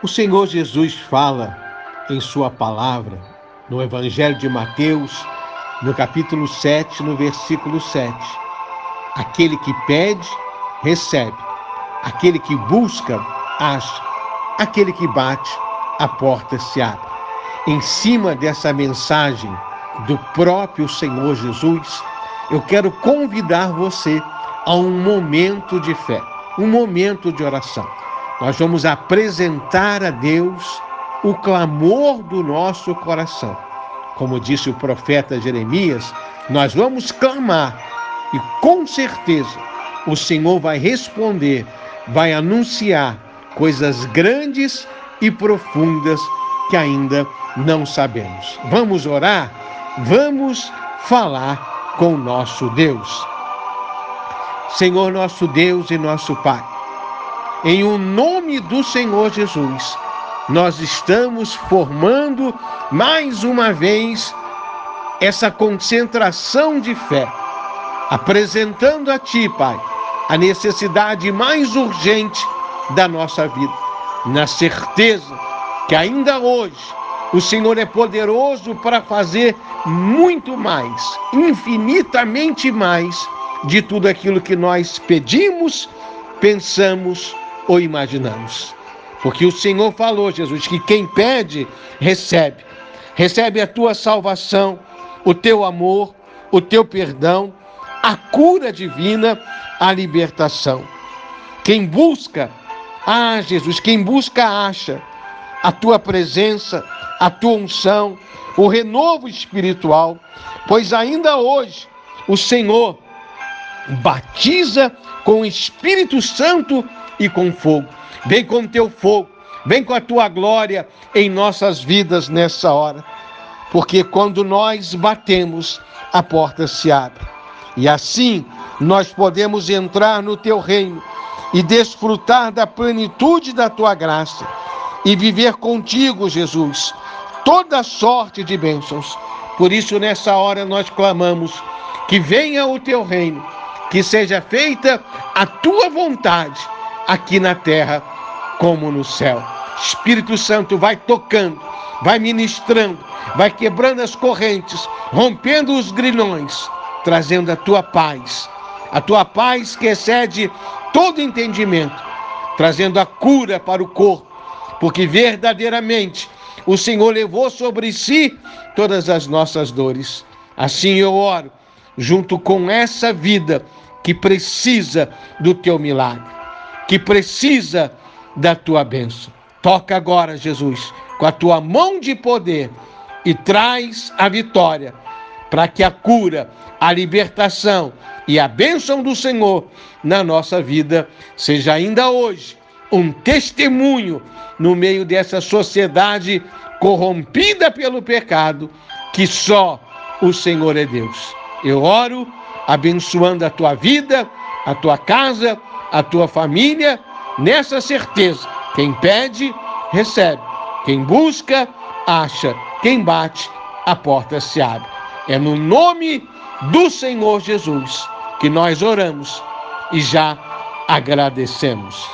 O Senhor Jesus fala em Sua palavra, no Evangelho de Mateus, no capítulo 7, no versículo 7. Aquele que pede, recebe. Aquele que busca, acha. Aquele que bate, a porta se abre. Em cima dessa mensagem do próprio Senhor Jesus, eu quero convidar você a um momento de fé, um momento de oração. Nós vamos apresentar a Deus o clamor do nosso coração. Como disse o profeta Jeremias, nós vamos clamar e com certeza o Senhor vai responder, vai anunciar coisas grandes e profundas que ainda não sabemos. Vamos orar? Vamos falar com nosso Deus. Senhor nosso Deus e nosso Pai, em o nome do Senhor Jesus, nós estamos formando mais uma vez essa concentração de fé, apresentando a Ti, Pai, a necessidade mais urgente da nossa vida, na certeza que ainda hoje o Senhor é poderoso para fazer muito mais, infinitamente mais, de tudo aquilo que nós pedimos, pensamos ou imaginamos. Porque o Senhor falou, Jesus, que quem pede, recebe. Recebe a tua salvação, o teu amor, o teu perdão, a cura divina, a libertação. Quem busca, ah, Jesus, quem busca, acha a tua presença, a tua unção, o renovo espiritual, pois ainda hoje o Senhor batiza com o Espírito Santo e com fogo. Vem com o teu fogo, vem com a tua glória em nossas vidas nessa hora. Porque quando nós batemos, a porta se abre. E assim nós podemos entrar no teu reino e desfrutar da plenitude da tua graça e viver contigo, Jesus, toda sorte de bênçãos. Por isso, nessa hora, nós clamamos que venha o teu reino que seja feita a tua vontade aqui na terra como no céu. Espírito Santo vai tocando, vai ministrando, vai quebrando as correntes, rompendo os grilhões, trazendo a tua paz, a tua paz que excede todo entendimento, trazendo a cura para o corpo, porque verdadeiramente o Senhor levou sobre si todas as nossas dores. Assim eu oro junto com essa vida que precisa do teu milagre, que precisa da tua bênção. Toca agora, Jesus, com a tua mão de poder e traz a vitória para que a cura, a libertação e a bênção do Senhor na nossa vida seja ainda hoje um testemunho no meio dessa sociedade corrompida pelo pecado, que só o Senhor é Deus. Eu oro abençoando a tua vida, a tua casa, a tua família, nessa certeza: quem pede, recebe. Quem busca, acha. Quem bate, a porta se abre. É no nome do Senhor Jesus que nós oramos e já agradecemos.